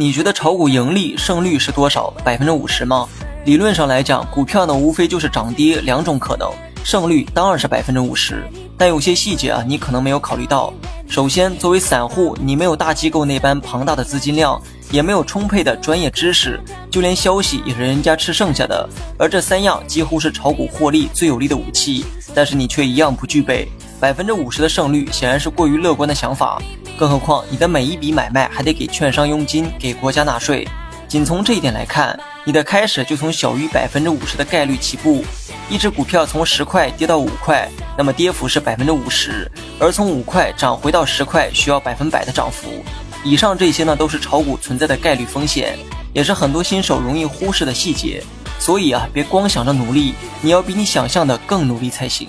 你觉得炒股盈利胜率是多少？百分之五十吗？理论上来讲，股票呢无非就是涨跌两种可能，胜率当然是百分之五十。但有些细节啊，你可能没有考虑到。首先，作为散户，你没有大机构那般庞大的资金量，也没有充沛的专业知识，就连消息也是人家吃剩下的。而这三样几乎是炒股获利最有力的武器，但是你却一样不具备。百分之五十的胜率显然是过于乐观的想法，更何况你的每一笔买卖还得给券商佣金，给国家纳税。仅从这一点来看，你的开始就从小于百分之五十的概率起步。一只股票从十块跌到五块，那么跌幅是百分之五十；而从五块涨回到十块，需要百分百的涨幅。以上这些呢，都是炒股存在的概率风险，也是很多新手容易忽视的细节。所以啊，别光想着努力，你要比你想象的更努力才行。